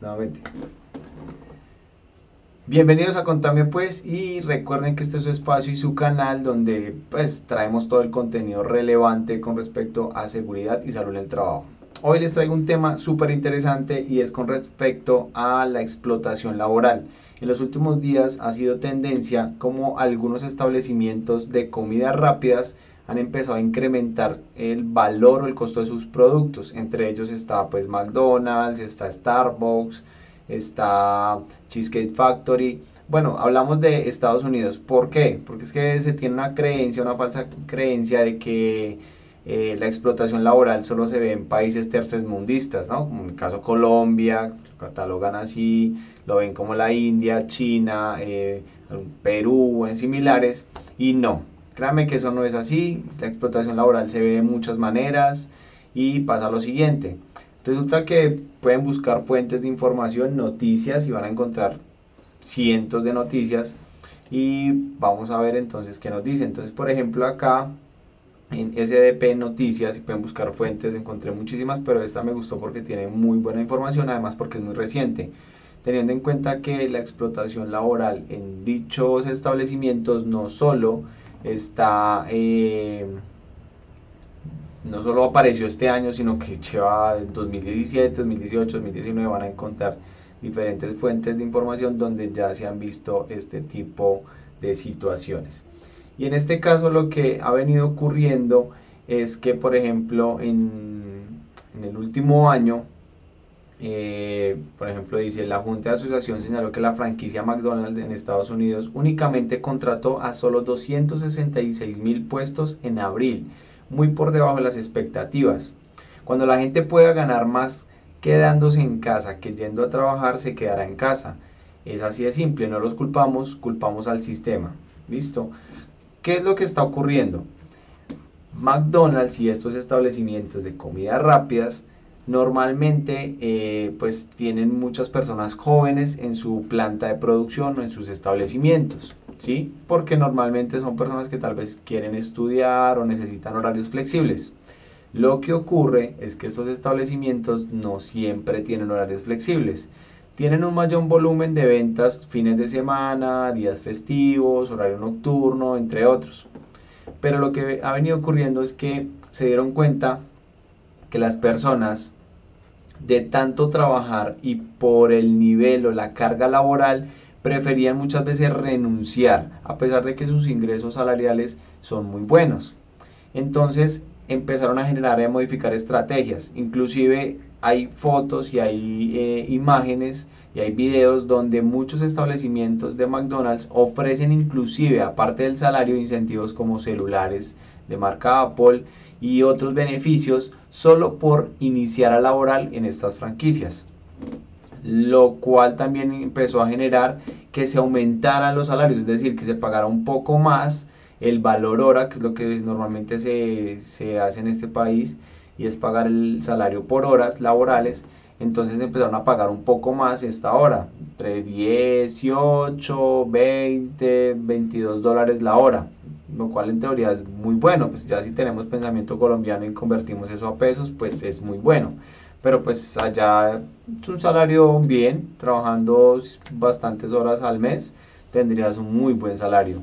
nuevamente. Bienvenidos a Contame Pues y recuerden que este es su espacio y su canal donde pues traemos todo el contenido relevante con respecto a seguridad y salud en el trabajo. Hoy les traigo un tema súper interesante y es con respecto a la explotación laboral. En los últimos días ha sido tendencia como algunos establecimientos de comidas rápidas han empezado a incrementar el valor o el costo de sus productos. Entre ellos está pues McDonald's, está Starbucks, está Cheesecake Factory. Bueno, hablamos de Estados Unidos. ¿Por qué? Porque es que se tiene una creencia, una falsa creencia de que eh, la explotación laboral solo se ve en países tercermundistas, ¿no? Como en el caso Colombia, lo catalogan así, lo ven como la India, China, eh, Perú, en similares, y no. Créanme que eso no es así, la explotación laboral se ve de muchas maneras y pasa lo siguiente. Resulta que pueden buscar fuentes de información, noticias y van a encontrar cientos de noticias y vamos a ver entonces qué nos dice. Entonces, por ejemplo, acá en SDP Noticias y pueden buscar fuentes, encontré muchísimas, pero esta me gustó porque tiene muy buena información, además porque es muy reciente. Teniendo en cuenta que la explotación laboral en dichos establecimientos no solo está eh, no solo apareció este año, sino que lleva 2017, 2018, 2019, van a encontrar diferentes fuentes de información donde ya se han visto este tipo de situaciones. Y en este caso lo que ha venido ocurriendo es que, por ejemplo, en, en el último año, eh, por ejemplo, dice, la Junta de Asociación señaló que la franquicia McDonald's en Estados Unidos únicamente contrató a solo 266 mil puestos en abril muy por debajo de las expectativas. Cuando la gente pueda ganar más quedándose en casa que yendo a trabajar, se quedará en casa. Es así de simple, no los culpamos, culpamos al sistema. ¿Listo? ¿Qué es lo que está ocurriendo? McDonald's y estos establecimientos de comidas rápidas normalmente eh, pues tienen muchas personas jóvenes en su planta de producción o en sus establecimientos. ¿sí? Porque normalmente son personas que tal vez quieren estudiar o necesitan horarios flexibles. Lo que ocurre es que estos establecimientos no siempre tienen horarios flexibles. Tienen un mayor volumen de ventas fines de semana, días festivos, horario nocturno, entre otros. Pero lo que ha venido ocurriendo es que se dieron cuenta que las personas de tanto trabajar y por el nivel o la carga laboral preferían muchas veces renunciar, a pesar de que sus ingresos salariales son muy buenos. Entonces empezaron a generar y a modificar estrategias. Inclusive hay fotos y hay eh, imágenes y hay videos donde muchos establecimientos de McDonald's ofrecen inclusive, aparte del salario, incentivos como celulares de marca Apple y otros beneficios solo por iniciar a laboral en estas franquicias. Lo cual también empezó a generar que se aumentaran los salarios, es decir, que se pagara un poco más el valor hora, que es lo que normalmente se, se hace en este país, y es pagar el salario por horas laborales, entonces empezaron a pagar un poco más esta hora, entre 18, 20, 22 dólares la hora, lo cual en teoría es muy bueno, pues ya si tenemos pensamiento colombiano y convertimos eso a pesos, pues es muy bueno pero pues allá es un salario bien, trabajando bastantes horas al mes, tendrías un muy buen salario.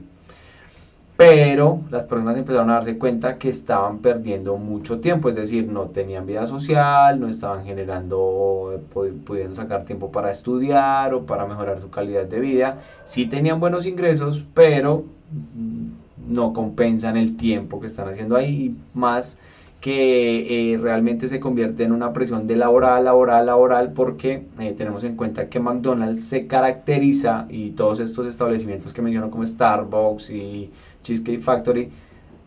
Pero las personas empezaron a darse cuenta que estaban perdiendo mucho tiempo, es decir, no tenían vida social, no estaban generando, pudiendo sacar tiempo para estudiar o para mejorar su calidad de vida. Sí tenían buenos ingresos, pero no compensan el tiempo que están haciendo ahí, más que eh, realmente se convierte en una presión de laboral, laboral, laboral, porque eh, tenemos en cuenta que McDonald's se caracteriza y todos estos establecimientos que menciono como Starbucks y Cheesecake Factory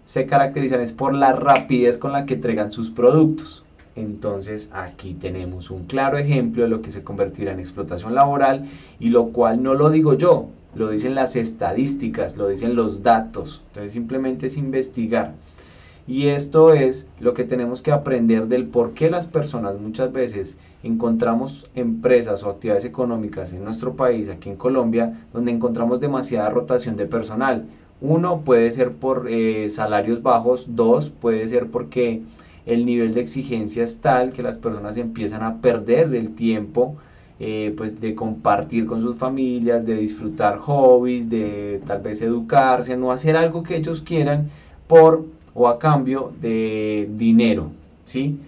se caracterizan es por la rapidez con la que entregan sus productos. Entonces aquí tenemos un claro ejemplo de lo que se convertirá en explotación laboral y lo cual no lo digo yo, lo dicen las estadísticas, lo dicen los datos. Entonces simplemente es investigar. Y esto es lo que tenemos que aprender del por qué las personas muchas veces encontramos empresas o actividades económicas en nuestro país, aquí en Colombia, donde encontramos demasiada rotación de personal. Uno puede ser por eh, salarios bajos, dos puede ser porque el nivel de exigencia es tal que las personas empiezan a perder el tiempo eh, pues de compartir con sus familias, de disfrutar hobbies, de tal vez educarse, no hacer algo que ellos quieran por o a cambio de dinero, ¿sí?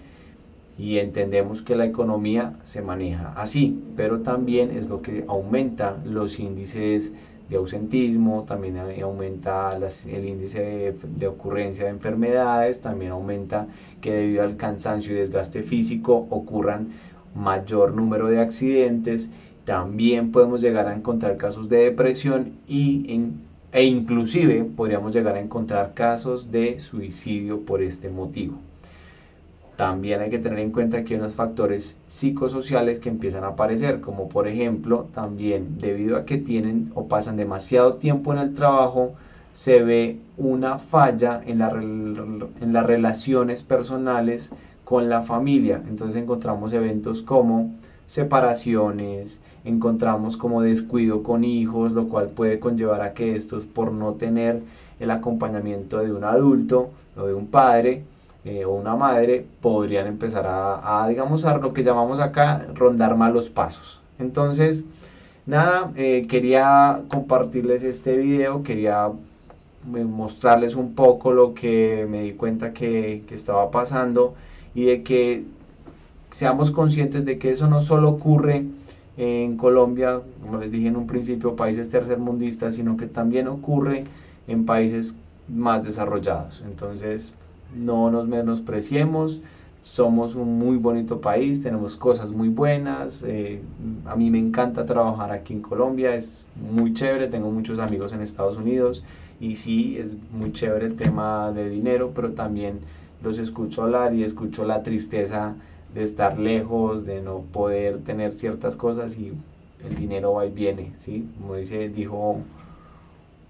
Y entendemos que la economía se maneja así, pero también es lo que aumenta los índices de ausentismo, también aumenta el índice de, ocurrencia de enfermedades, también aumenta que debido al cansancio y desgaste físico ocurran mayor número de accidentes, también podemos llegar a encontrar casos de depresión y e inclusive podríamos llegar a encontrar casos de suicidio por este motivo. También hay que tener en cuenta que hay unos factores psicosociales que empiezan a aparecer, como por ejemplo, también debido a que tienen o pasan demasiado tiempo en el trabajo, se ve una falla en, en las relaciones personales con la familia. Entonces encontramos eventos como separaciones, encontramos como descuido con hijos, lo cual puede conllevar a que estos por no tener el acompañamiento de un adulto o de un padre eh, o una madre podrían empezar a, digamos, a lo que llamamos acá rondar malos pasos. Entonces, nada, eh, quería compartirles este video, quería eh, mostrarles un poco lo que me di cuenta que, que estaba pasando y de que seamos conscientes de que eso no solo ocurre en Colombia, como les dije en un principio, países tercermundistas, sino que también ocurre en países más desarrollados. Entonces, no nos menospreciemos, somos un muy bonito país, tenemos cosas muy buenas, eh, a mí me encanta trabajar aquí en Colombia, es muy chévere, tengo muchos amigos en Estados Unidos y sí, es muy chévere el tema de dinero, pero también los escucho hablar y escucho la tristeza de estar lejos, de no poder tener ciertas cosas y el dinero va y viene, ¿sí? Como dice, dijo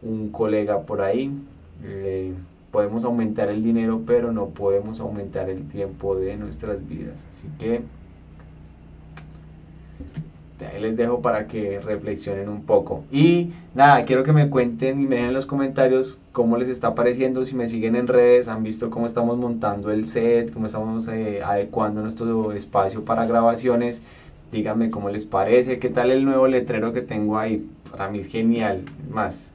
un colega por ahí, podemos aumentar el dinero, pero no podemos aumentar el tiempo de nuestras vidas. Así que les dejo para que reflexionen un poco. Y nada, quiero que me cuenten y me dejen en los comentarios cómo les está pareciendo, si me siguen en redes, han visto cómo estamos montando el set, cómo estamos eh, adecuando nuestro espacio para grabaciones. Díganme cómo les parece, qué tal el nuevo letrero que tengo ahí. Para mí es genial. Más,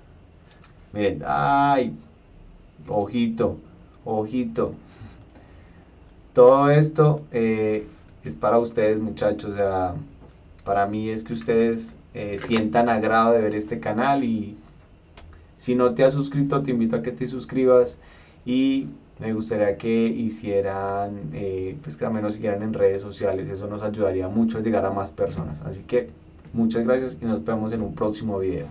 miren, ay, ojito, ojito. Todo esto eh, es para ustedes muchachos, o sea, para mí es que ustedes eh, sientan agrado de ver este canal y si no te has suscrito te invito a que te suscribas y me gustaría que hicieran, eh, pues que al menos siguieran en redes sociales, eso nos ayudaría mucho a llegar a más personas. Así que muchas gracias y nos vemos en un próximo video.